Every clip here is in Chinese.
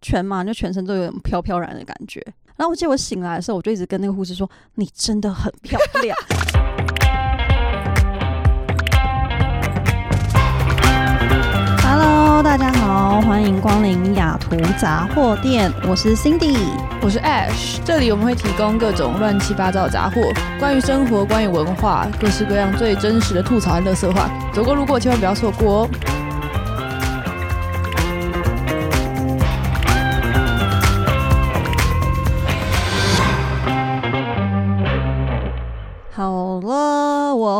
全麻就全身都有点飘飘然的感觉。然后我记得我醒来的时候，我就一直跟那个护士说：“你真的很漂亮。” Hello，大家好，欢迎光临雅图杂货店，我是 Cindy，我是 Ash，这里我们会提供各种乱七八糟的杂货，关于生活，关于文化，各式各样最真实的吐槽和乐色话，走过路过千万不要错过哦。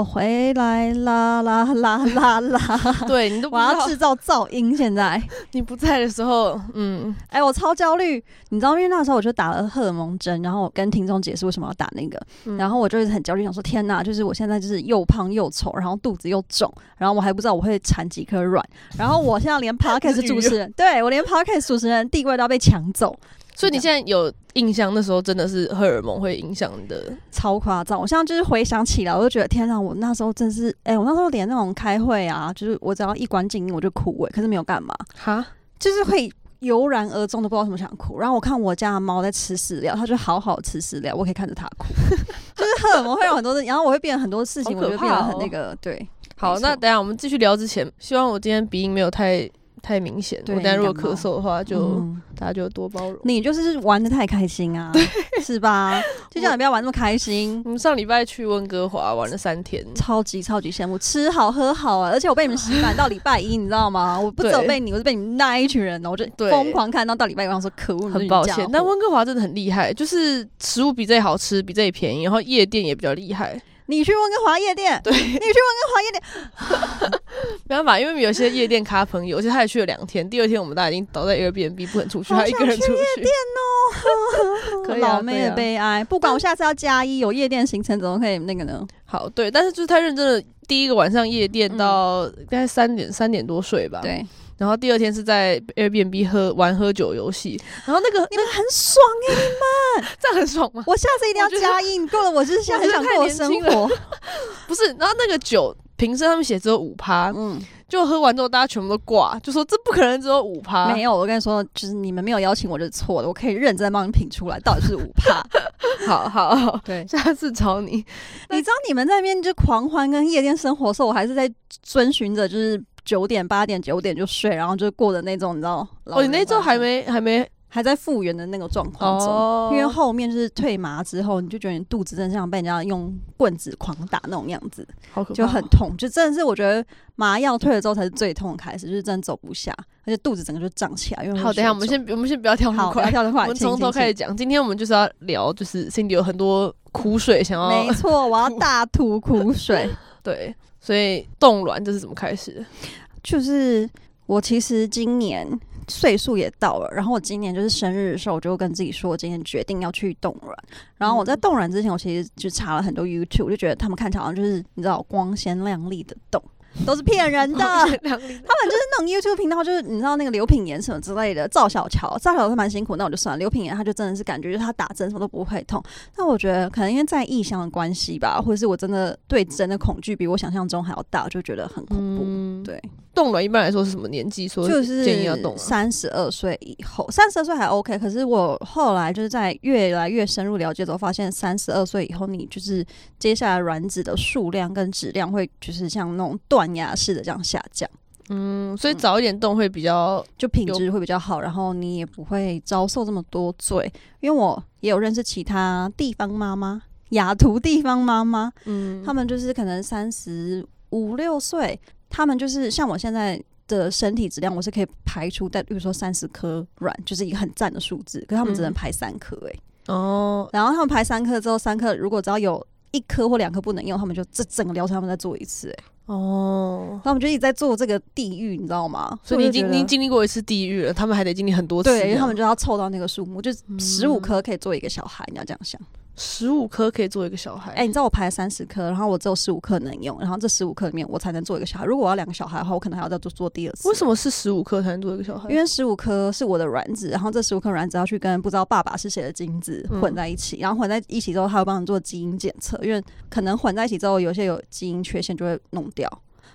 我回来啦啦啦啦。啦！对你都不我要制造噪音，现在，你不在的时候，嗯，哎、我超焦虑，你知道，因为那时候我就打了荷尔蒙针，然后我跟听众解释为什么要打那个，嗯。然后我就一直很焦虑，想说天哪，就是我现在就是又胖又丑，然后肚子又肿，然后我还不知道我会产几颗卵，然后我现在连 podcast 主持人，对我连 podcast 主持人地位都要被抢走，所以你现在有印象，那时候真的是荷尔蒙会影响的，超夸张！我现在就是回想起来，我就觉得天哪，我那时候真是，哎、我那时候连那种开会啊，就是我只要一关静音我就哭哎、可是没有干嘛，哈，就是会油然而终的不知道为什么想哭。然后我看我家的猫在吃饲料，它就好好吃饲料，我可以看着它哭，就是荷尔蒙会有很多的，然后我会变得很多事情，我就变得怕哦很那个，对，好，那等下我们继续聊之前，希望我今天鼻音没有太太明显，对我等一下如果咳嗽的话就，嗯大家就多包容。你就是玩的太开心啊，是吧？就叫你不要玩那么开心。我们上礼拜去温哥华玩了三天，超级超级羡慕，吃好喝好啊！而且我被你们洗版到礼拜一，你知道吗？我不只有被你，我是被你们那一群人哦，我就疯狂看到到礼拜一，我想说可恶，很抱歉，但温哥华真的很厉害，就是食物比这里好吃，比这里便宜，然后夜店也比较厉害。你去温哥华夜店，对，你去温哥华夜店，没办法，因为有些夜店咖朋友，而且他也去了两天，第二天我们大家已经倒在 Airbnb 不肯出去，好他一个人出去。可以啊老妹的悲哀。不管我下次要加一，有夜店行程怎么可以那个呢？好，对，但是就是太认真了。第一个晚上夜店嗯到大概三点三点多睡吧，。对，然后第二天是在 Airbnb 喝玩喝酒游戏，然后那个你们很爽哎、这样很爽吗？我下次一定要加印，够了，我就是现在很想过我生活。不是，然后那个酒瓶身上面写只有五趴，嗯，就喝完之后大家全部都挂，就说这不可能只有五趴，没有，我跟你说，就是你们没有邀请我就是错的，我可以认真帮你品出来，到底是五趴。好好好，对，下次找你。你知道你们在那边就狂欢跟夜店生活的时候，我还是在遵循着就是九点、八点、九点就睡，然后就过的那种，你知道？哦，你那周还没没还没还在复原的那个状况中。哦因为后面就是退麻之后，你就觉得你肚子真的像被人家用棍子狂打那种样子，好可怕，就很痛。就真的是我觉得麻药退了之后才是最痛的开始，就是真的走不下，而且肚子整个就胀起来。因为好。等一下，我们先我们先不要跳那么快，跳得快，我们从头开始讲。今天我们就是要聊，就是 Cindy 有很多苦水想要没错，我要大吐苦水。对，所以冻卵这是怎么开始的？就是我其实今年岁数也到了，然后我今年就是生日的时候，我就跟自己说，我今天决定要去冻卵。然后我在冻卵之前，我其实就查了很多 YouTube，就觉得他们看起来好像就是你知道光鲜亮丽的冻，都是骗人的。他们就是那种 YouTube 频道，就是你知道那个刘品言什么之类的，赵小乔，赵小乔蛮辛苦，那我就算了。刘品言他就真的是感觉就是他打针什么都不会痛，但我觉得可能因为在异乡的关系吧，或者是我真的对针的恐惧比我想象中还要大，就觉得很恐怖。嗯，对，冻卵一般来说是什么年纪？说就是建议要冻啊？三十二岁以后，三十二岁还 OK。可是我后来就是在越来越深入了解之后，发现三十二岁以后，你就是接下来卵子的数量跟质量会就是像那种断崖式的这样下降。嗯，所以早一点动会比较就品质会比较好，然后你也不会遭受这么多罪。因为我也有认识其他地方妈妈，雅图地方妈妈，嗯，他们就是可能三十五六岁，他们就是像我现在的身体质量，我是可以排出在，比如说三十颗卵，就是一个很赞的数字，可是他们只能嗯排三颗诶。哦，然后他们排三颗之后，三颗如果只要有一颗或两颗不能用，他们就这整个疗程他们再做一次诶。哦，那我们就一直在做这个地狱，你知道吗？所以你已经经历过一次地狱了，他们还得经历很多次因为他们就要凑到那个数目，就十五嗯颗可以做一个小孩，你要这样想。十五颗可以做一个小孩。哎、你知道我排了三十颗，然后我只有十五颗能用，然后这十五颗里面我才能做一个小孩。如果我要两个小孩的话，我可能还要再做做第二次。为什么是十五颗才能做一个小孩？因为十五颗是我的卵子，然后这十五颗卵子要去跟不知道爸爸是谁的精子嗯混在一起，然后混在一起之后，他会帮你做基因检测，因为可能混在一起之后，有些有基因缺陷就会弄掉。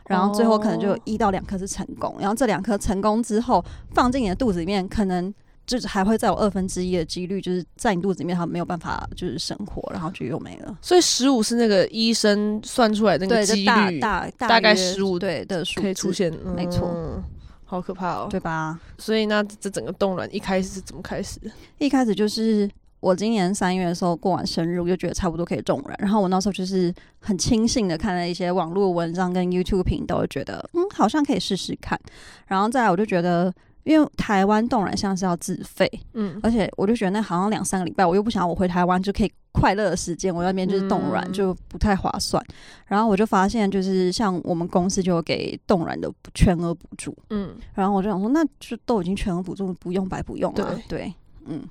然后最后可能就一到两颗是成功，然后这两颗成功之后放进你的肚子里面，可能就是还会再有二分之一的几率，就是在你肚子里面，它没有办法就是生活，然后就又没了。所以十五是那个医生算出来的那个对，几率，大大大概约15对的数可以出，现，没错嗯，好可怕哦。对吧？所以那这整个冻卵一开始是怎么开始的？一开始就是我今年三月的时候过完生日，我就觉得差不多可以冻卵。然后我那时候就是很轻信的看了一些网络文章跟 YouTube 频道，就觉得嗯好像可以试试看。然后再来我就觉得。因为台湾冻卵像是要自费，嗯，而且我就觉得那好像两三个礼拜，我又不想我回台湾就可以快乐的时间，我那边就是冻卵、嗯就不太划算。然后我就发现，就是像我们公司就有给冻卵的全额补助，嗯，然后我就想说，那就都已经全额补助，不用白不用啊。对，嗯。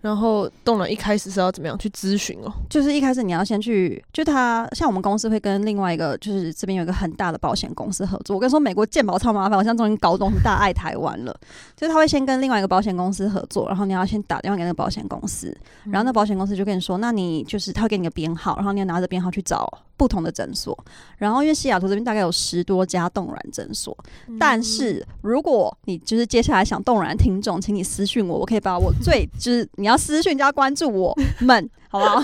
然后动了一开始是要怎么样去咨询哦？就是一开始你要先去，就他像我们公司会跟另外一个，就是这边有一个很大的保险公司合作。我跟你说，美国健保超麻烦，我现在终于搞懂大爱台湾了。就是他会先跟另外一个保险公司合作，然后你要先打电话给那个保险公司，然后那保险公司就跟你说，那你就是他会给你个编号，然后你要拿着编号去找不同的诊所。然后因为西雅图这边大概有十多家冻卵诊所，但是如果你就是接下来想冻卵听众，请你私讯我，我可以把我最就是你要私讯就要关注我们，好不好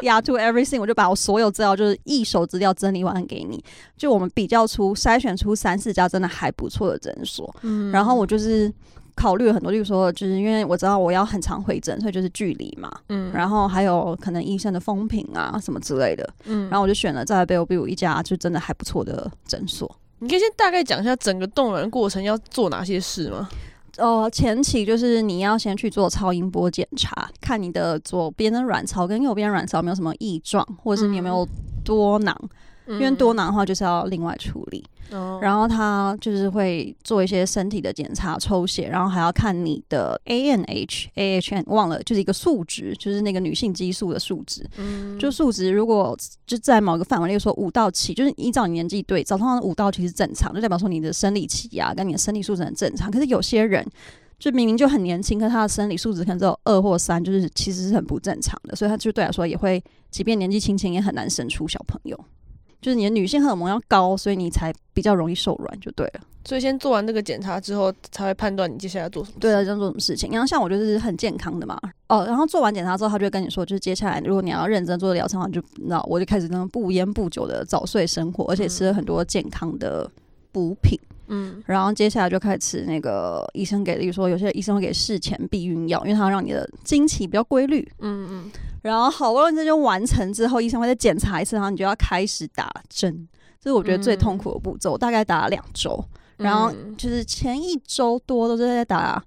？Yeah to everything，我就把我所有资料就是一手资料整理完给你。就我们比较出筛选出三四家真的还不错的诊所，嗯然后我就是。考虑了很多，例如说，就是因为我知道我要很常回诊，所以就是距离嘛，嗯然后还有可能医生的风评啊什么之类的，嗯然后我就选了在 Bellevue 一家就真的还不错的诊所。你可以先大概讲一下整个冻卵的过程要做哪些事吗？呃，前期就是你要先去做超音波检查，看你的左边的卵巢跟右边卵巢有没有什么异状，或者是你有没有多囊。因为多囊的话就是要另外处理，嗯，哦然后他就是会做一些身体的检查、抽血，然后还要看你的 ANH、AHN 忘了，就是一个数值，就是那个女性激素的数值。嗯就数值如果就在某个范围，例如说五到七，就是依照你年纪对照，通常五到七是正常，就代表说你的生理期啊跟你的生理素质很正常。可是有些人就明明就很年轻，可是他的生理素质可能只有二或三，就是其实是很不正常的，所以他就对来说也会，即便年纪轻轻也很难生出小朋友。就是你的女性荷尔蒙要高，所以你才比较容易受软，就对了。所以先做完这个检查之后，才会判断你接下来要做什么。对啊，这样做什么事情？然后像我就是很健康的嘛，哦，然后做完检查之后，他就会跟你说，就是接下来如果你要认真做疗程的话，就那我就开始那种不烟不酒的早睡生活，而且吃了很多健康的补品。嗯然后接下来就开始吃那个医生给的，例如说有些医生会给事前避孕药，因为它要让你的经期比较规律。嗯嗯，然后好不容易这就完成之后，医生会再检查一次，然后你就要开始打针，这是我觉得最痛苦的步骤，大概打了两周。然后嗯就是前一周多都是在打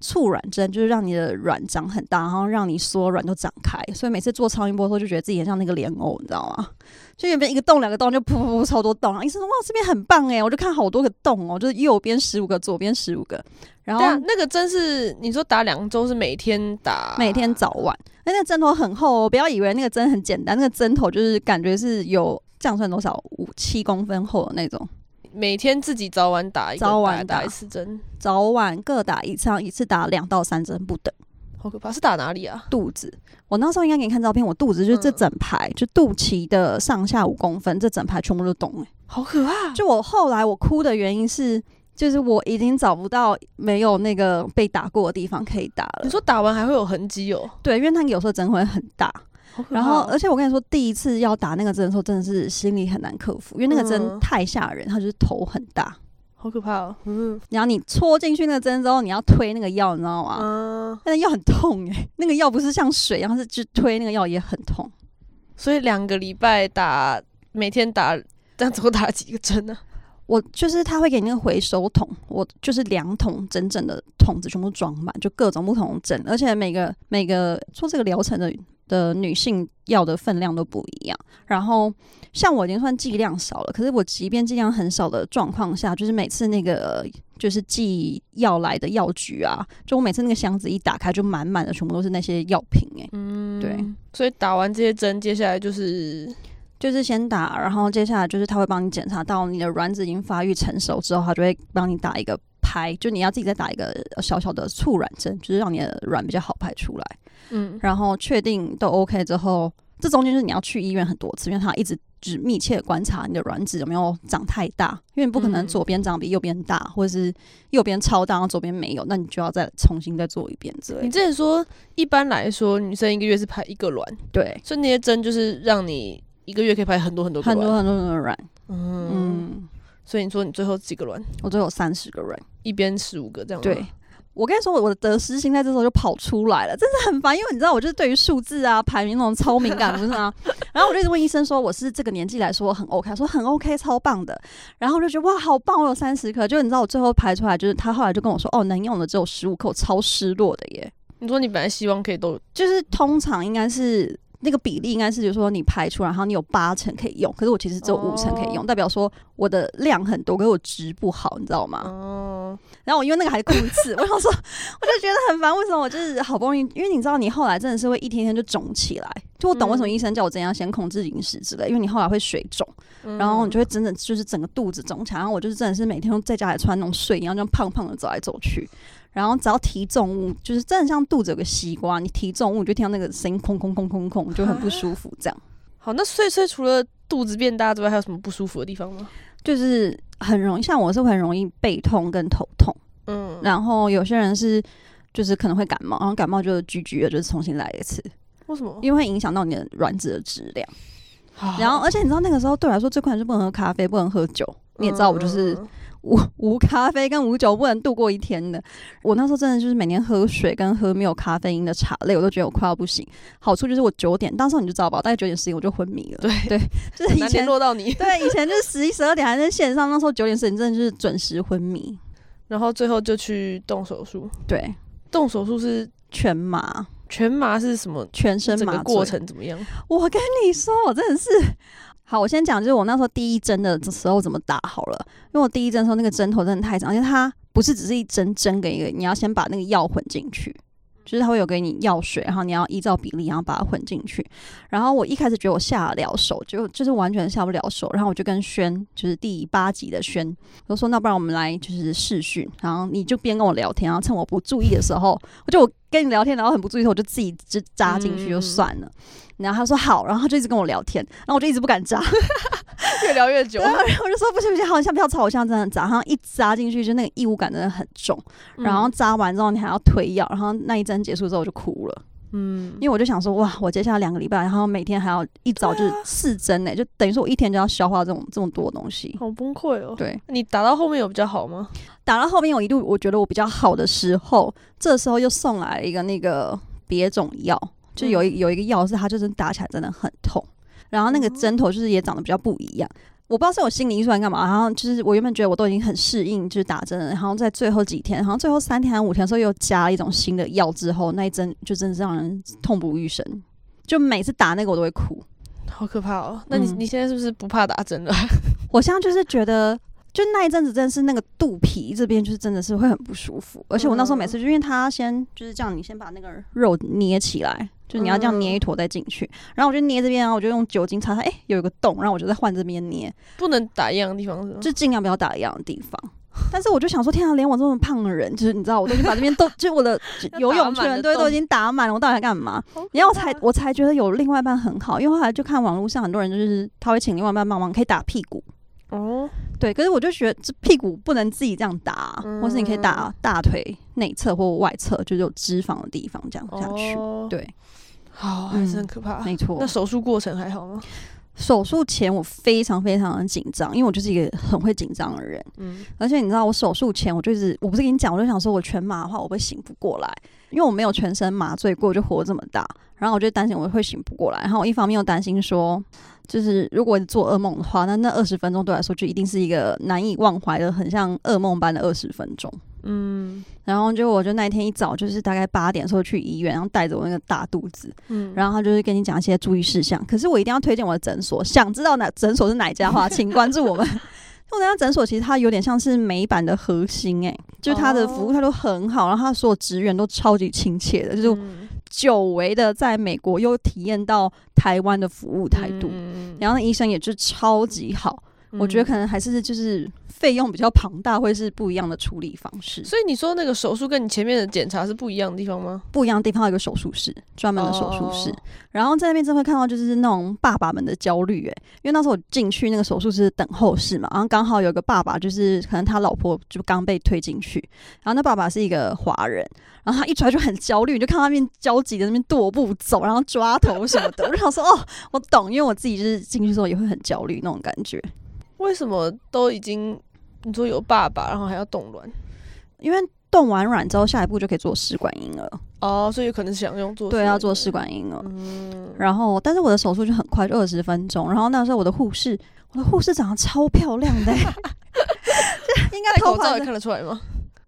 促卵针，就是让你的卵长很大，然后让你所有卵都长开。所以每次做超音波的时候，就觉得自己很像那个莲藕，你知道吗？就原本一个洞两个洞就噗噗噗超多洞，然后医生说哇这边很棒哎，我就看好多个洞哦，就是右边十五个，左边十五个，然后啊，那个针是你说打两周是每天打，每天早晚，那那个针头很厚哦，不要以为那个针很简单，那个针头就是感觉是有这样算多少五七公分厚的那种。每天自己早晚打一个，早晚打打一次针，早晚各打一次，一次打两到三针不等。好可怕。是打哪里啊？肚子，我那时候应该给你看照片，我肚子就是这嗯整排，就肚脐的上下五公分，这整排全部都洞、欸。好可怕！就我后来我哭的原因是，就是我已经找不到没有那个被打过的地方可以打了你。说打完还会有痕迹哦，对，因为它有时候针会很大，然后哦而且我跟你说，第一次要打那个针的时候，真的是心里很难克服，因为那个针嗯太吓人，它就是头很大。好可怕哦。嗯然后你戳进去那个针之后，你要推那个药，你知道吗？嗯，那个药很痛诶、那个药不是像水一样，是去推那个药也很痛。所以两个礼拜打，每天打，这样总共打了几个针呢？我就是他会给你那个回收桶，我就是两桶整整的桶子全部装满，就各种不同的针，而且每个每个做这个疗程的的女性药的分量都不一样。然后像我已经算剂量少了，可是我即便剂量很少的状况下，就是每次那个就是寄药来的药局啊，就我每次那个箱子一打开，就满满的全部都是那些药品诶、嗯，对。所以打完这些针，接下来就是就是先打，然后接下来就是他会帮你检查到你的卵子已经发育成熟之后，他就会帮你打一个拍，就你要自己再打一个小小的促卵针，就是让你的卵比较好排出来。嗯然后确定都 OK 之后，这中间就是你要去医院很多次，因为他一直只密切观察你的卵子有没有长太大，因为你不可能嗯左边长比右边大，或者是右边超大，然后左边没有，那你就要再重新再做一遍之类你的。之前说，一般来说女生一个月是排一个卵，对，所以那些针就是让你一个月可以排很多很多。很多很多很多卵，嗯，嗯，所以你说你最后几个卵？我最后有三十个人。一边十五个这样？对，我跟你说，我的得失心在这时候就跑出来了，真的很烦，因为你知道，我就是对于数字啊、排名那种超敏感，不是吗？然后我就一直问医生说，我是这个年纪来说很 OK，说很 OK，超棒的。然后我就觉得哇，好棒，我有三十颗。就你知道，我最后排出来，就是他后来就跟我说，哦，能用的只有十五颗，我超失落的耶。你说你本来希望可以都就是通常应该是。那个比例应该是，就是说你排出来，然后你有八成可以用，可是我其实只有五成可以用，哦代表说我的量很多，可是我值不好，你知道吗？哦，然后我因为那个还哭一次，我想说，我就觉得很烦。为什么我就是好不容易？因为你知道，你后来真的是会一天天就肿起来。就我懂为什么嗯医生叫我怎样先控制饮食之类，因为你后来会水肿，嗯然后你就会真的就是整个肚子肿起来。然后我就是真的是每天都在家里穿那种睡衣，然后这样胖胖的走来走去。然后只要提重物，就是真的像肚子有个西瓜，你提重物你就听到那个声音空空空空空，就很不舒服。这样 好，那所以所以除了肚子变大之外，还有什么不舒服的地方吗？就是很容易，像我是很容易背痛跟头痛。嗯，然后有些人是就是可能会感冒，然后感冒就居居的，就是重新来一次，为什么？因为会影响到你的卵子的质量。然后，而且你知道那个时候对我来说最困难是不能喝咖啡，不能喝酒。你也知道我就是嗯无 无咖啡跟无酒不能度过一天的。我那时候真的就是每天喝水跟喝没有咖啡因的茶类，我都觉得我快要不行。好处就是我九点，当时你就知道吧，大概九点十点我就昏迷了。对对，就是以 前落到你，对以前就是十一十二点还在线上，那时候九点十点真的就是准时昏迷。然后最后就去动手术。对，动手术是全麻，全麻是什么？全身麻过程怎么样？我跟你说，我真的是好。我先讲，就是我那时候第一针的时候怎么打好了。因为我第一针的时候，那个针头真的太长，而且它不是只是一针针给一个，你要先把那个药混进去，就是他会有给你药水，然后你要依照比例，然后把它混进去。然后我一开始觉得我下得了手，就就是完全下不了手。然后我就跟轩，就是第八集的轩，我说那不然我们来就是试训，然后你就边跟我聊天，然后趁我不注意的时候，我就我跟你聊天，然后很不注意的时候，我就自己就扎进去就算了。然后他说好，然后他就一直跟我聊天，然后我就一直不敢扎，越聊越久然。后我就说不行不行，好，像不要吵，我现在真的扎，然后一扎进去就那个异物感真的很重，然后扎完之后你还要推药，然后那一针结束之后我就哭了，嗯，因为我就想说哇，我接下来两个礼拜，然后每天还要一早就是四针呢，就等于说我一天就要消化这种这么多东西。好崩溃哦。对，你打到后面有比较好吗？打到后面我一度我觉得我比较好的时候，这时候又送来了一个那个别种药，就有一有一个药是它就是打起来真的很痛，然后那个针头就是也长得比较不一样。我不知道是我心理预算干嘛，然后就是我原本觉得我都已经很适应，就是打针了，然后在最后几天，好像最后三天还五天的时候又加了一种新的药之后，那一针就真的是让人痛不欲生，就每次打那个我都会哭。好可怕哦。那你嗯你现在是不是不怕打针了？我现在就是觉得，就那一阵子真的是那个肚皮这边就是真的是会很不舒服，而且我那时候每次就因为他先就是这样，你先把那个肉捏起来，就你要这样捏一坨再进去，然后我就捏这边，然后我就用酒精擦擦，哎、有一个洞，然后我就再换这边捏，不能打一样的地方是吗？就尽量不要打一样的地方。但是我就想说，天啊，连我这么胖的人，就是你知道，我都已经把这边都，就我的游泳圈对都已经打满了，我到底在干嘛？然后我才我才觉得有另外一半很好，因为后来就看网络上很多人就是他会请另外一半帮忙，可以打屁股。哦，对，可是我就觉得这屁股不能自己这样打或是你可以打大腿内侧或外侧，就是有脂肪的地方这样下去。哦，对，好，还是很可怕。没错那。手术过程还好吗？手术前我非常非常的紧张，因为我就是一个很会紧张的人，嗯，而且你知道我手术前我就是我不是跟你讲，我就想说我全麻的话我会醒不过来，因为我没有全身麻醉过，就活这么大，然后我就担心我会醒不过来，然后我一方面又担心说。就是如果做噩梦的话，那那二十分钟对我来说就一定是一个难以忘怀的，很像噩梦般的二十分钟。嗯然后就我就那一天一早就是大概八点的时候去医院，然后带着我那个大肚子，嗯，然后他就是跟你讲一些注意事项。可是我一定要推荐我的诊所，想知道哪诊所是哪一家的话，请关注我们。我那家诊所其实它有点像是美版的核心、欸，就是它的服务态度很好，然后它所有职员都超级亲切的，就是嗯久违的在美国又体验到台湾的服务态度。嗯然后那医生也是超级好，我觉得可能还是就是费用比较庞大，会是不一样的处理方式。所以你说那个手术跟你前面的检查是不一样的地方吗？不一样的地方有一个手术室，专门的手术室。哦然后在那边真会看到就是那种爸爸们的焦虑，哎，因为那时候我进去那个手术室等候室嘛，然后刚好有个爸爸，就是可能他老婆就刚被推进去，然后那爸爸是一个华人，然后他一出来就很焦虑，就看他那边焦急的那边踱步走，然后抓头什么的，我就想说哦，我懂，因为我自己就是进去之后也会很焦虑那种感觉，为什么都已经你说有爸爸，然后还要冻卵？因为冻完卵之后，下一步就可以做试管婴儿，哦，所以有可能想用做对，要做试试管婴儿。嗯，然后，但是我的手术就很快，就二十分钟。然后那时候我的护士，我的护士长得超漂亮的、欸，就应该戴口罩也看得出来吗？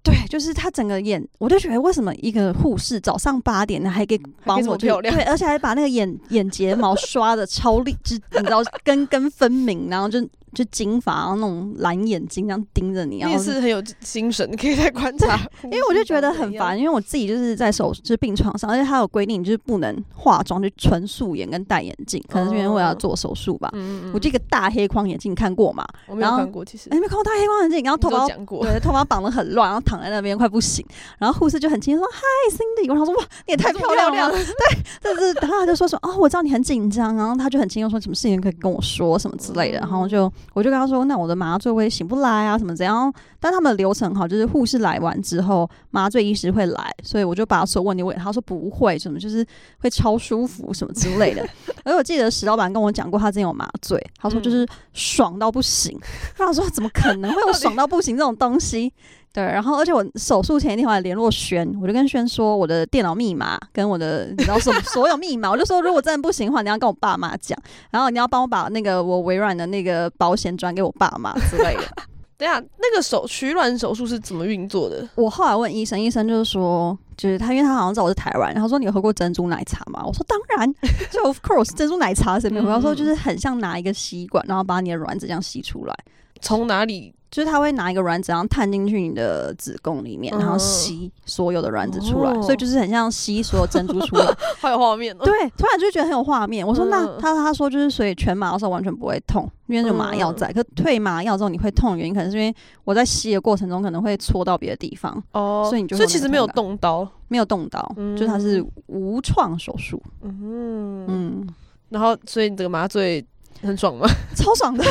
对，就是她整个眼，我就觉得为什么一个护士早上八点呢还可以帮我漂亮对，而且还把那个眼眼睫毛刷的超立，就你知道根根分明，然后就就金发，然后那种蓝眼睛这样盯着你，你然后是很有精神，可以在观察。因为我就觉得很烦，因为我自己就是在手就是病床上，而且他有规定，就是不能化妆，就纯素颜跟戴眼镜，可能是因为我要做手术吧。嗯，嗯嗯，我这个大黑框眼镜，你看过吗？我没有然后看过，其实。没看过大黑框眼镜，然后头发对头发绑得很乱，然后躺在那边快不行，然后护士就很轻松说嗨 Cindy，我想说哇你也太漂亮了，对，但是然后他就说说哦我知道你很紧张，然后他就很轻松说什么事情可以跟我说？什么之类的，然后就我就跟他说那我的麻醉我也醒不来啊什么怎样，但他们的流程好，就是护士来完之后麻醉医师会来，所以我就把所有问题问他说不会什么就是会超舒服什么之类的，而我记得石老板跟我讲过他之前有麻醉，他说就是爽到不行，我想说怎么可能会有爽到不行这种东西？对，然后而且我手术前一天我还联络轩，我就跟轩说我的电脑密码跟我的你知道什么 所有密码，我就说如果真的不行的话，你要跟我爸妈讲，然后你要帮我把那个我微软的那个保险转给我爸妈之类的。等一下那个手取卵手术是怎么运作的？我后来问医生，医生就是说，就是他，因为他好像知道我是台湾，然后说你有喝过珍珠奶茶吗？我说当然，就 of course 珍珠奶茶谁没有喝？他说就是很像拿一个吸管，然后把你的卵子这样吸出来。从哪里？就是他会拿一个卵子，然后探进去你的子宫里面，然后嗯吸所有的卵子出来，哦所以就是很像吸所有珍珠出来。好有画面哦。对，突然就觉得很有画面。我说那嗯他他说就是所以全麻的时候完全不会痛，因为有麻药在。可退麻药之后你会痛的原因，可能是因为我在吸的过程中可能会戳到别的地方，哦，所以你就所以其实没有动刀。没有动刀，嗯就它是无创手术。嗯，嗯，然后所以你这个麻醉很爽吗？超爽的。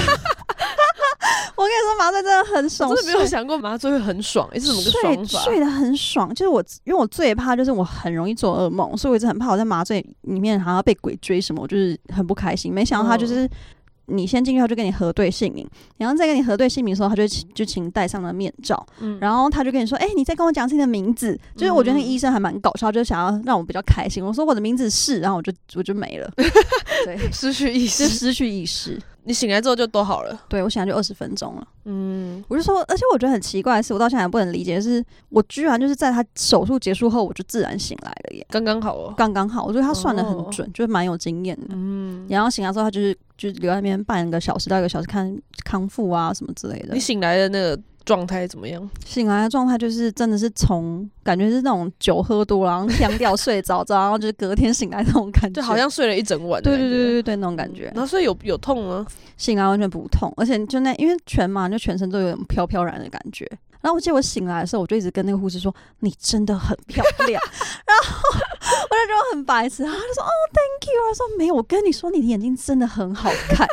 我跟你说，麻醉真的很爽，我真的没有想过麻醉会很爽，诶，是怎么个睡爽法？睡得很爽，就是我，因为我最怕就是我很容易做噩梦，所以我一直很怕我在麻醉里面好像被鬼追什么，我就是很不开心。没想到他就是。你先进去，他就跟你核对姓名，然后再跟你核对姓名的时候，他就请就请戴上了面罩，嗯然后他就跟你说：“哎、你再跟我讲自己的名字。”就是我觉得那个医生还蛮搞笑，就想要让我比较开心。我说我的名字是，然后我就我就没了，对，失去意识，就失去意识。你醒来之后就都好了。对我醒来就二十分钟了。嗯，我就说，而且我觉得很奇怪的是，我到现在还不能理解，是我居然就是在他手术结束后，我就自然醒来了耶，刚刚好哦。刚刚好。我觉得他算的哦很准，就是蛮有经验的。嗯，然后醒来之后，他就是就留在那边半个小时到一个小时看康复啊什么之类的你。醒来的那个状态怎么样？醒来的状态就是真的是从感觉是那种酒喝多了，然后呛掉睡着，然后就是隔天醒来那种感觉，就好像睡了一整晚对。对对对对那种感觉然。后所以有有痛吗？醒来完全不痛，而且就那因为全麻，就全身都有点飘飘然的感觉。然后我记得我醒来的时候，我就一直跟那个护士说：“你真的很漂亮。”然后我就觉得很白痴，然后他就说：“哦，Thank you。”他说：“没有，我跟你说，你的眼睛真的很好看。”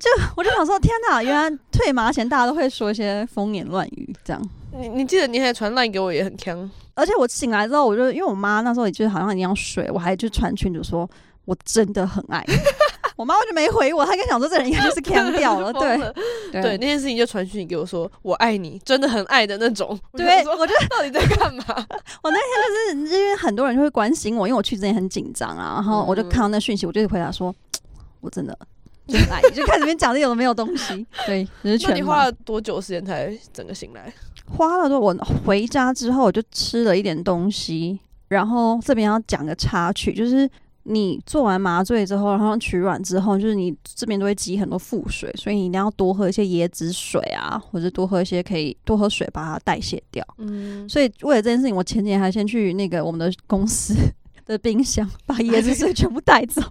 就我就想说，天哪，原来退麻前大家都会说一些风言乱语这样。你你记得你还传烂给我也很强，而且我醒来之后，我就因为我妈那时候也就是好像已经要睡，我还就传群主说：“我真的很爱你。”我妈完全没回我，她跟想说这人应该就是干掉了，对对，那件事情就传讯给我说我爱你，真的很爱的那种。对 我就到底在干嘛？我那天就是因为很多人就会关心我，因为我去之前很紧张啊，然后我就看到那讯息，我就回答说，我真的真的爱你，就开始边讲的有的没有东西，对，就是那你花了多久时间才整个醒来？花了多，我回家之后我就吃了一点东西，然后这边要讲个插曲，就是。你做完麻醉之后，然后取卵之后，就是你这边都会积很多腹水，所以你一定要多喝一些椰子水啊，或者多喝一些可以多喝水把它代谢掉。嗯，所以为了这件事情，我前几天还先去那个我们的公司的冰箱把椰子水全部带走。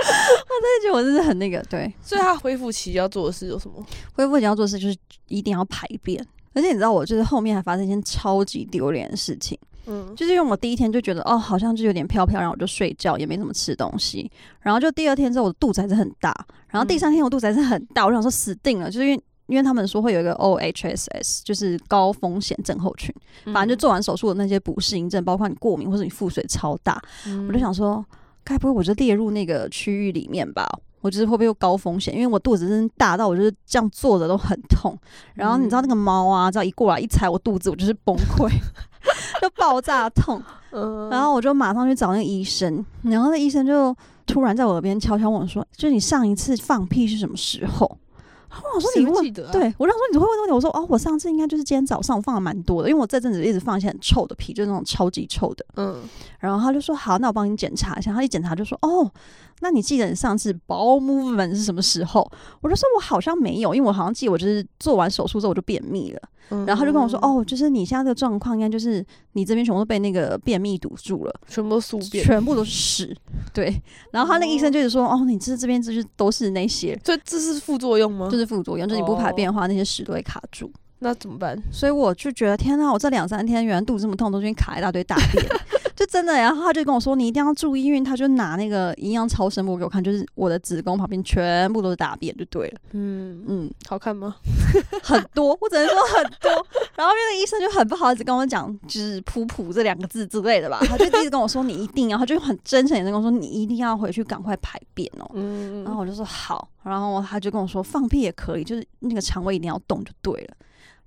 我真的觉得我真是很那个，对，所以他恢复期要做的事有什么？恢复期要做的事就是一定要排便，而且你知道我就是后面还发生一件超级丢脸的事情。嗯，就是因为我第一天就觉得哦，好像就有点飘飘，然后我就睡觉，也没怎么吃东西。然后就第二天之后，我的肚子还是很大。然后第三天我肚子还是很大，我想说死定了，就是因为因为他们说会有一个 OHSS，就是高风险症候群。反正就做完手术的那些不适应症，包括你过敏或者你腹水超大，我就想说，该不会我就列入那个区域里面吧？我就是会不会有高风险？因为我肚子真的大到我就是这样坐着都很痛。然后你知道那个猫啊，只要一过来一踩我肚子，我就是崩溃。就爆炸痛，然后我就马上去找那个医生，然后那医生就突然在我耳边悄悄问我说：“就你上一次放屁是什么时候？”我说：“你问，对我让说你会问问题。”我说：“哦，我上次应该就是今天早上，我放了蛮多的，因为我这阵子一直放一些很臭的屁，就是那种超级臭的。”嗯，然后他就说：“好，那我帮你检查一下。”他一检查就说：“哦。”那你记得你上次 bowel movement 是什么时候？我就说我好像没有，因为我好像记得我就是做完手术之后我就便秘了。然后他就跟我说：“哦，就是你现在这个状况，应该就是你这边全部都被那个便秘堵住了，全部都宿便，全部都是屎。”对。然后他那个医生就是说：“哦，你这这边就是都是那些，所以这是副作用吗？就是副作用，就是你不排便的话，那些屎都会卡住。那怎么办？所以我就觉得天呐，我这两三天原来肚子这么痛，都因为卡一大堆大便。”就真的，然后他就跟我说：“你一定要注意，因为他就拿那个营养超声波给我看，就是我的子宫旁边全部都是大便，就对了。”嗯嗯，好看吗？很多，我只能说很多。然后那个医生就很不好意思跟我讲，就是“噗噗”这两个字之类的吧。他就一直跟我说：“你一定要。”他就很真诚的跟我说：“你一定要回去赶快排便哦。”嗯，然后我就说好。然后他就跟我说：“放屁也可以，就是那个肠胃一定要动就对了。”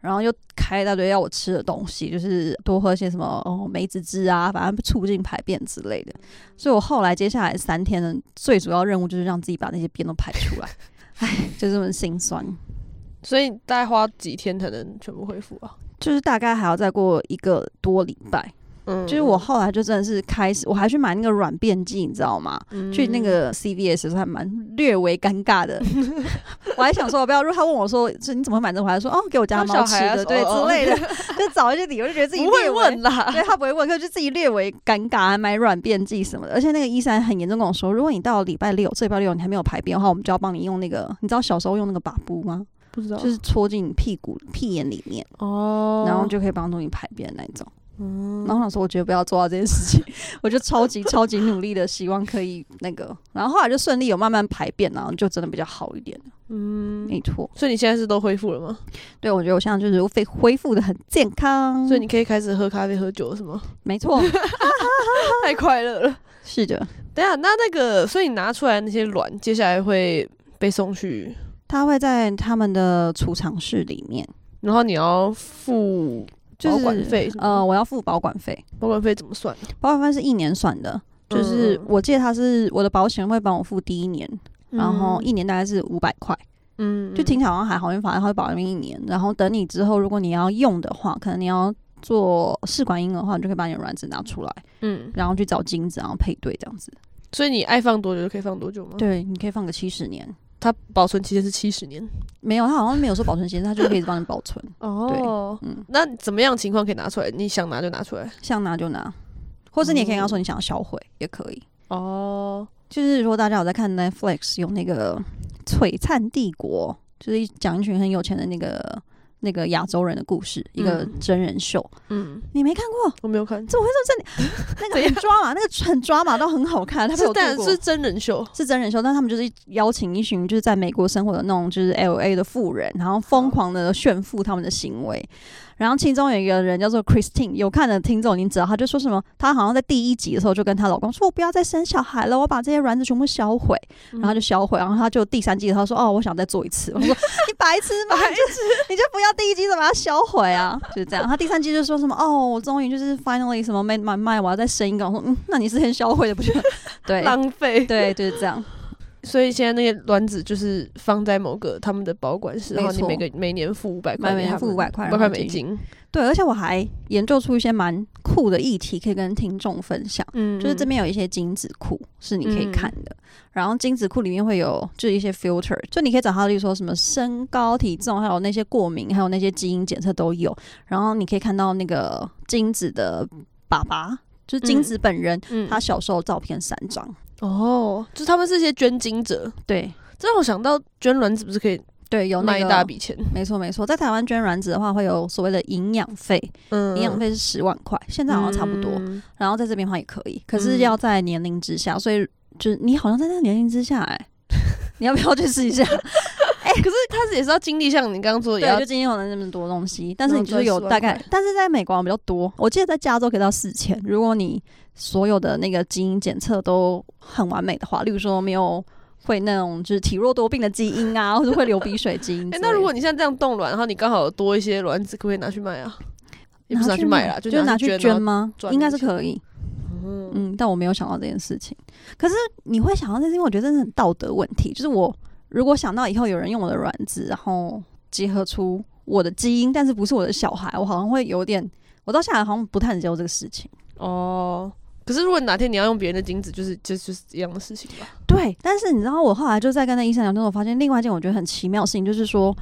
然后又开一大堆要我吃的东西，就是多喝些什么哦梅子汁啊，反正促进排便之类的。所以我后来接下来三天的最主要任务就是让自己把那些便都排出来，唉，就这么心酸。所以大概花几天才能全部恢复啊？就是大概还要再过一个多礼拜。嗯，就是我后来就真的是开始，我还去买那个软便剂，你知道吗？去那个 CVS 时候还蛮略微尴尬的。我还想说，我不要。如果他问我说，这你怎么会买这个？我还说，哦，给我家猫吃的，对之类的，就找一些理由，就觉得自己不会问啦。对他不会问，可就自己略微尴尬，还买软便剂什么的。而且那个医生很严重跟我说，如果你到礼拜六，这礼拜六你还没有排便的话，我们就要帮你用那个，你知道小时候用那个把布吗？不知道，就是戳进你屁股屁眼里面哦，然后就可以帮助你排便那种。嗯，然后想说，我觉得不要做到这件事情，我就超级超级努力的，希望可以那个，然后后来就顺利有慢慢排便，然后就真的比较好一点嗯，没错。所以你现在是都恢复了吗？对，我觉得我现在就是恢恢复的很健康。所以你可以开始喝咖啡、喝酒，是吗？没错，太快乐了。是的。等下，那那个，所以你拿出来那些卵，接下来会被送去？它会在他们的储藏室里面，然后你要付。保管费，呃，我要付保管费。保管费怎么算？保管费是一年算的，就是我记得他是我的保险会帮我付第一年，然后一年大概是五百块。嗯，就听起来好像还好，因为反正他会保你一年，然后等你之后，如果你要用的话，可能你要做试管婴儿的话，你就可以把你的卵子拿出来，嗯，然后去找精子，然后配对这样子。所以你爱放多久就可以放多久吗？对，你可以放个七十年。它保存期限是七十年，没有，它好像没有说保存期限，它就可以帮你保存。哦，嗯，那怎么样情况可以拿出来？你想拿就拿出来，想拿就拿，或是你也可以跟他说你想要销毁也可以。哦，就是如果大家有在看 Netflix 有那个《璀璨帝国》，就是讲一群很有钱的那个。那个亚洲人的故事，一个真人秀。嗯，你没看过？我没有看。怎么会这里？那个很抓马，那个很抓马，都很好看。他是但是真人秀，是真人秀，但他们就是邀请一群就是在美国生活的那种就是 L A 的富人，然后疯狂的炫富他们的行为。然后其中有一个人叫做 Christine，有看的听众你知道，她就说什么，她好像在第一集的时候就跟她老公说：“我不要再生小孩了，我把这些卵子全部销毁。”然后就销毁。然后她就第三季他说：“哦，我想再做一次。”我说：“ 你白痴吗？你就你就不要第一集怎么要销毁啊？”就是这样。她第三季就说什么：“哦，我终于就是 finally 什么 made my mind，我要再生一个。”我说：“嗯，那你之前销毁的不就对浪费？对，就是这样。”所以现在那些卵子就是放在某个他们的保管室，然后你每个每年付五百块，每年付五百块，五百块美金。对，而且我还研究出一些蛮酷的议题，可以跟听众分享。嗯，就是这边有一些精子库是你可以看的，然后精子库里面会有就是一些 filter，就你可以找他，例如说什么身高、体重，还有那些过敏，还有那些基因检测都有。然后你可以看到那个精子的爸爸，就是精子本人，他小时候照片三张。哦，就是他们是一些捐精者，对这让我想到捐卵子不是可以对，有那卖一个大笔钱？没错没错，在台湾捐卵子的话，会有所谓的营养费，嗯营养费是十万块，现在好像差不多。嗯然后在这边的话也可以，可是嗯要在年龄之下，所以就是你好像在那个年龄之下、哎，你要不要去试一下？可是他是也是要经历像你刚刚说的，也对，要就今天有那么多东西，但是你就是然后赚10万有大概，但是在美国比较多，我记得在加州可以到四千，如果你所有的那个基因检测都很完美的话，例如说没有会那种就是体弱多病的基因啊，或者会流鼻水基因之哎。那如果你现在这样冻卵，然后你刚好有多一些卵子，可不可以拿去卖啊？也不是拿去卖啦，就拿去捐吗？应该是可以。嗯，嗯，但我没有想到这件事情。可是你会想到这件事情，我觉得这是很道德问题。就是我如果想到以后有人用我的卵子，然后结合出我的基因，但是不是我的小孩，我好像会有点，我到现在好像不太能接受这个事情。哦。可是如果哪天你要用别人的精子，就是就就是一样的事情吧？对，但是你知道，我后来就在跟那医生聊天，我发现另外一件我觉得很奇妙的事情，就是说，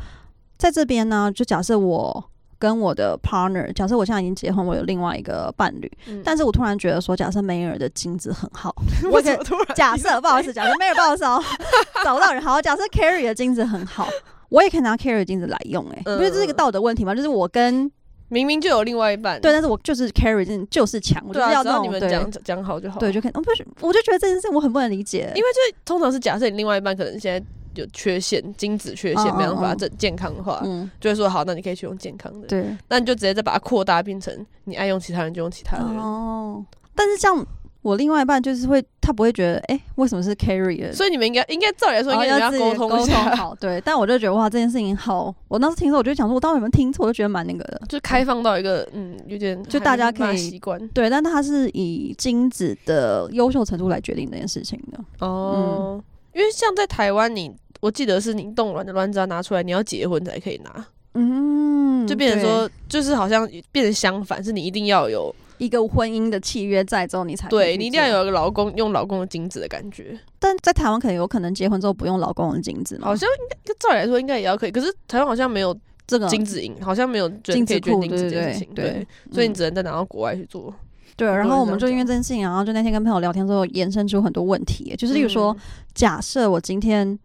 在这边呢，就假设我跟我的 partner，假设我现在已经结婚，我有另外一个伴侣，嗯但是我突然觉得说，假设梅尔的精子很好，我为可以什么突然 假设不好意思，假设梅尔不好意思哦，找不到人。好，假设 Carrie 的精子很好，我也可以拿 Carrie 的精子来用、欸，哎、嗯不是这是一个道德问题吗？就是我跟明明就有另外一半？对，但是我就是 Carrie 精就是强，我就是要只要你们讲讲好就好。对，就可以。我不是，我就觉得这件事我很不能理解，因为就通常是假设你另外一半可能现在有缺陷，精子缺陷，嗯没办法嗯嗯正健康化，嗯，就会说好，那你可以去用健康的。对。那你就直接再把它扩大变成你爱用其他人就用其他人。哦，但是这样，我另外一半就是会，他不会觉得，哎、为什么是 carry 的？所以你们应该应该照理来说，应该要沟通沟通，好，对。但我就觉得哇，这件事情好，我当时听说，我就想说，我到底有没有听错？我就觉得蛮那个的。就开放到一个嗯，有点就大家可以习惯对，但他是以精子的优秀程度来决定这件事情的。哦。因为像在台湾，你我记得是你冻卵的卵子要拿出来，你要结婚才可以拿，嗯，就变成对说，就是好像变成相反，是你一定要有，一个婚姻的契约在之后，你才对你一定要。有一个老公用老公的精子的感觉。但在台湾可能有可能结婚之后不用老公的精子吗？好像应该照理来说应该也要可以，可是台湾好像没有这个精子营，好像没有觉得精子库，可以捐精对对对子这件事情，对对，，所以你嗯只能再拿到国外去做。对，然多后我们就因为人这样讲这件事情，然后就那天跟朋友聊天之后，延伸出很多问题，就是例如说，嗯假设我今天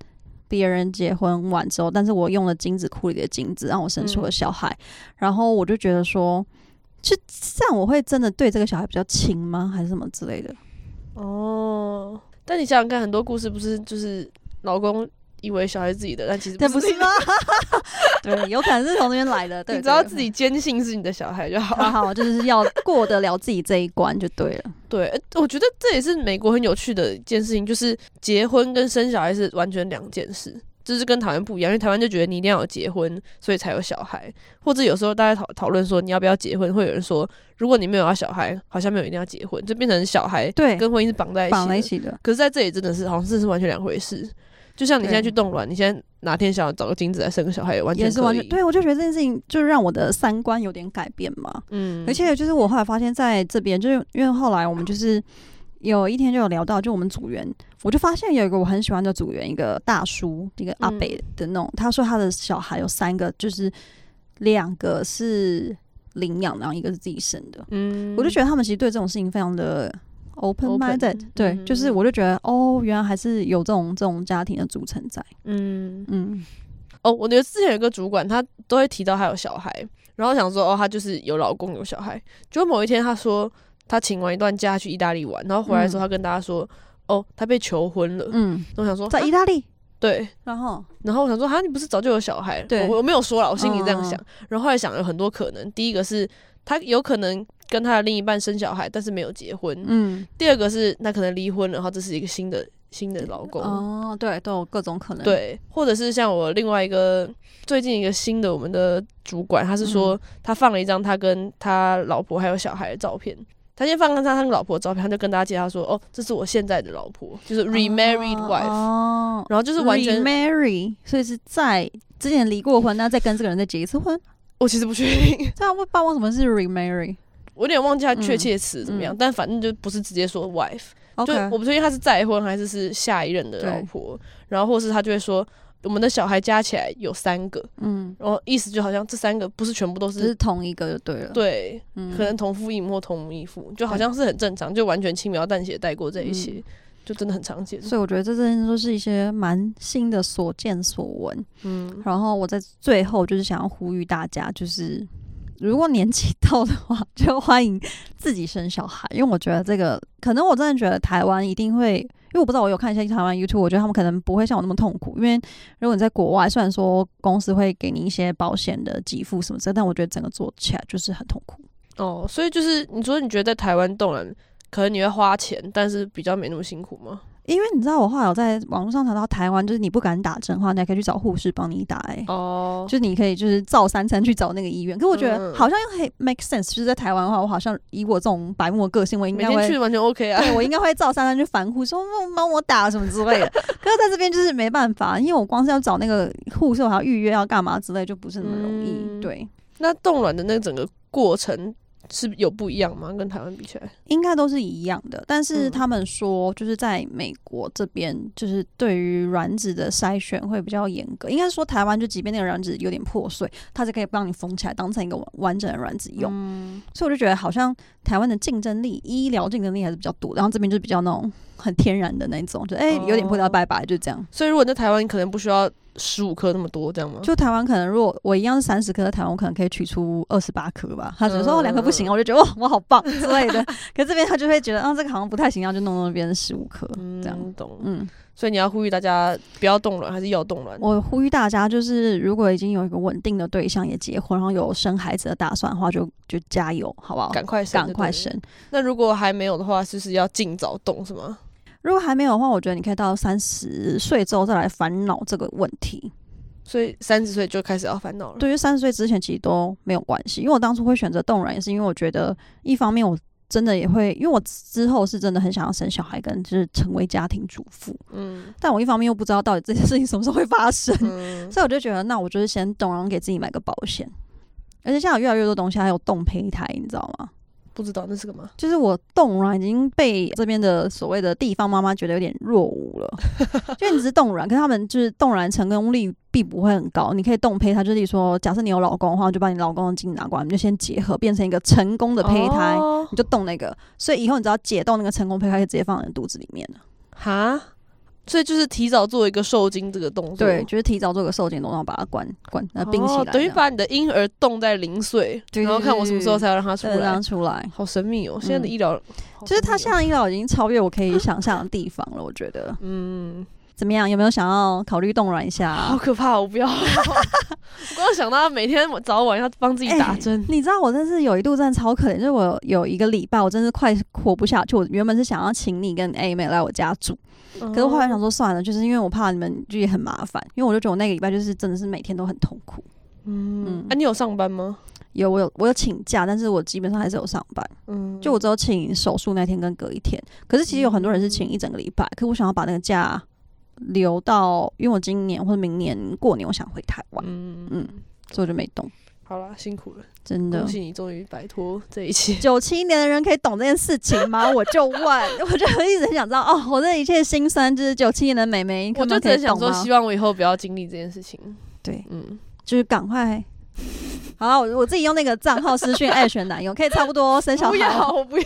别人结婚完之后，但是我用了精子库里的精子，让我生出了嗯小孩，然后我就觉得说，是这样我会真的对这个小孩比较亲吗？还是什么之类的？哦，但你想想看，很多故事不是就是老公以为小孩自己的，但其实这不是吗？对，有可能是从那边来的。对，你只要自己坚信是你的小孩就好。好好，就是要过得了自己这一关就对了。对，呃我觉得这也是美国很有趣的一件事情，就是结婚跟生小孩是完全两件事。就是跟台湾不一样，因为台湾就觉得你一定要有结婚，所以才有小孩，或者有时候大家讨讨论说你要不要结婚，会有人说如果你没有要小孩，好像没有一定要结婚，就变成小孩对，跟婚姻是绑在一起的。绑在一起的。可是在这里真的是好像这是完全两回事。就像你现在去冻卵，你现在哪天想要找个精子来生个小孩，也完全也是完全。对，我就觉得这件事情就是让我的三观有点改变嘛。嗯而且就是我后来发现，在这边，就是因为后来我们就是有一天就有聊到，就我们组员，我就发现有一个我很喜欢的组员，一个大叔，一个阿嗯北的那种，他说他的小孩有三个，就是两个是领养，然后一个是自己生的。嗯我就觉得他们其实对这种事情非常的 open Open，minded，对，嗯就是我就觉得哦，原来还是有这种这种家庭的组成在，嗯。嗯。哦，我觉得之前有个主管，他都会提到他有小孩，然后想说哦，他就是有老公有小孩。结果某一天他说他请完一段假去意大利玩，然后回来的时候他跟大家说、哦，他被求婚了。嗯，我想说啊在意大利，对，然后。然后我想说哈，你不是早就有小孩？对我我没有说了，我心里这样嗯。想。然后后来想有很多可能，第一个是他有可能跟他的另一半生小孩，但是没有结婚；嗯，第二个是他可能离婚了，然后这是一个新的新的老公。哦，对，都有各种可能，，对，或者是像我另外一个最近一个新的我们的主管，他是嗯。说他放了一张他跟他老婆还有小孩的照片。他先放了他跟老婆的照片，他就跟大家介绍说：“哦，这是我现在的老婆，就是 remarried wife。哦，然后就是完全 remarry，所以是在之前离过婚，那再跟这个人再结一次婚，我其实不确定，这样不知道为什么是 remarry。我有点忘记他确切词怎么样，嗯但反正就不是直接说 wife，、就我不确定他是再婚还是是下一任的老婆，然后或是他就会说我们的小孩加起来有三个，嗯，然后意思就好像这三个不是全部都是是同一个就对了，，对，嗯可能同父异母或同母异父，就好像是很正常，就完全轻描淡写带过这一切。就真的很常见。所以我觉得这真的都是一些蛮新的所见所闻。嗯，然后我在最后就是想要呼吁大家，就是如果年纪 到的话，就欢迎自己生小孩，因为我觉得这个可能我真的觉得台湾一定会，因为我不知道我有看一些台湾 YouTube，我觉得他们可能不会像我那么痛苦，因为如果你在国外，虽然说公司会给你一些保险的给付什么之类，但我觉得整个做起来就是很痛苦。哦，所以就是你说你觉得在台湾冻卵，可能你会花钱，但是比较没那么辛苦吗？因为你知道，我后来有在网络上查到台湾，就是你不敢打针的话，你还可以去找护士帮你打、欸。哦，就是你可以就是照三餐去找那个医院，可我觉嗯得好像又很 make sense。就是在台湾的话，我好像以我这种白目的个性，我应该会去完全 OK 啊。对我应该会照三餐去烦护士说嗯帮我打什么之类的。可是在这边就是没办法，因为我光是要找那个护士，我还要预约要干嘛之类，就不是那么容易。嗯对，那冻卵的那整个过程是有不一样吗？跟台湾比起来？应该都是一样的。但是嗯他们说，就是在美国这边，就是对于卵子的筛选会比较严格。应该说台湾就即便那个卵子有点破碎，它是可以帮你缝起来，当成一个完完整的卵子用。嗯，所以我就觉得好像台湾的竞争力，医疗竞争力还是比较多，然后这边就是比较那种很天然的那种，就哎、有点破掉哦拜拜，就这样。所以如果你在台湾，你可能不需要十五颗那么多，这样吗？就台湾可能如果我一样是三十颗，在台湾我可能可以取出二十八颗吧。他只是说嗯哦两颗不行啊，我就觉得哇我好棒之类的。可这边他就会觉得啊这个好像不太行，然后就弄到变成十五颗这样。嗯，懂。嗯，所以你要呼吁大家不要冻卵，还是要冻卵？我呼吁大家，就是如果已经有一个稳定的对象，也结婚，然后有生孩子的打算的话，就就加油，好不好？赶快生，赶快生。。那如果还没有的话，就是要尽早冻，是吗？如果还没有的话，我觉得你可以到三十岁之后再来烦恼这个问题。所以三十岁就开始要烦恼了。对于三十岁之前其实都没有关系，因为我当初会选择冻卵，也是因为我觉得一方面我真的也会，因为我之后是真的很想要生小孩，跟就是成为家庭主妇，嗯但我一方面又不知道到底这件事情什么时候会发生，嗯，所以我就觉得那我就是先冻，然后给自己买个保险。而且现在有越来越多东西，还有冻胚胎，你知道吗？不知道那是个嘛？就是我冻卵已经被这边的所谓的地方妈妈觉得有点弱无了，就你只是冻卵，可是他们就是冻卵成功率并不会很高。你可以冻胚胎，就是说，假设你有老公的话，就把你老公的精拿过来，你就先结合变成一个成功的胚胎，哦你就冻那个。所以以后你只要解冻那个成功胚胎，可以直接放在你肚子里面了。哈，所以就是提早做一个受精这个动作，对，就是提早做个受精，然后把它关关呃冰起来哦，等于把你的婴儿冻在零岁，对然后看我什么时候才要让它出让它。出来。好神秘哦！现在的嗯医疗，就是它现在，医疗已经超越我可以想象的地方了，我觉得嗯，怎么样？有没有想要考虑冻卵一下、好可怕，我不要。我光想到每天早晚要帮自己打针，你知道我真是有一度真的超可怜，就是我有一个礼拜我真是快活不下去。我原本是想要请你跟 A 妹来我家住，可可是后来想说算了，就是因为我怕你们就也很麻烦，因为我就觉得我那个礼拜就是真的是每天都很痛苦。嗯哎，啊，你有上班吗？有我有我有请假，但是我基本上还是有上班，嗯，就我只有请手术那天跟隔一天。可是其实有很多人是请一整个礼拜，可我想要把那个假留到，因为我今年或者明年过年我想回台湾，嗯嗯所以我就没动。好啦，辛苦了，真的恭，喜你终于摆脱这一切。九七年的人可以懂这件事情吗？我就问，我就一直很想知道哦，我这一切心酸就是九七年的美眉，我就可只能想说，希望我以后不要经历这件事情。对，嗯，就是赶快。好了，我我自己用那个账号私讯爱选男友，可以差不多生小孩不要，我不要。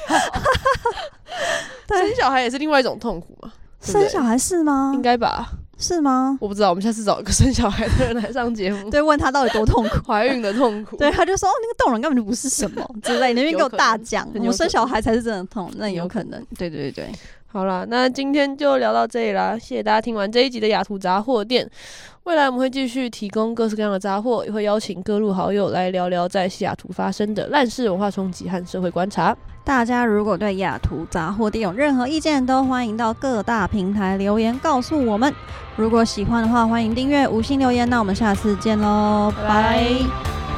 对生小孩也是另外一种痛苦嘛，对对生小孩是吗应？该吧？是吗？我不知道，我们下次找一个生小孩的人来上节目。对，问他到底多痛苦。怀孕的痛苦。对，他就说哦，那个冻卵根本就不是什么之类，你那边给我大讲，我生小孩才是真的痛，那有可有可能。对对对对，好啦，那今天就聊到这里啦，谢谢大家听完这一集的雅图杂货店。未来我们会继续提供各式各样的杂货，也会邀请各路好友来聊聊在西雅图发生的烂事文化冲击和社会观察。大家如果对雅图杂货店有任何意见，都欢迎到各大平台留言告诉我们。如果喜欢的话，欢迎订阅、五星留言。那我们下次见喽，拜拜拜